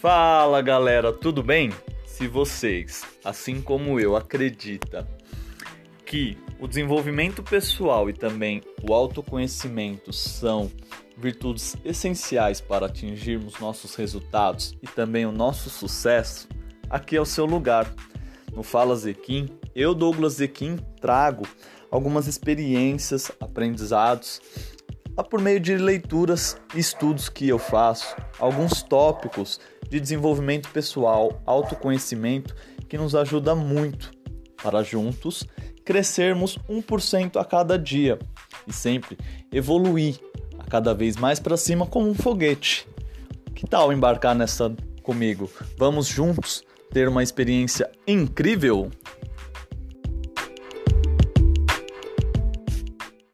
Fala galera, tudo bem? Se vocês, assim como eu, acreditam que o desenvolvimento pessoal e também o autoconhecimento são virtudes essenciais para atingirmos nossos resultados e também o nosso sucesso, aqui é o seu lugar. No Fala Zequim, eu, Douglas Zequim, trago algumas experiências, aprendizados por meio de leituras e estudos que eu faço, alguns tópicos de desenvolvimento pessoal, autoconhecimento que nos ajuda muito para juntos crescermos 1% a cada dia e sempre evoluir a cada vez mais para cima como um foguete. Que tal embarcar nessa comigo? Vamos juntos ter uma experiência incrível?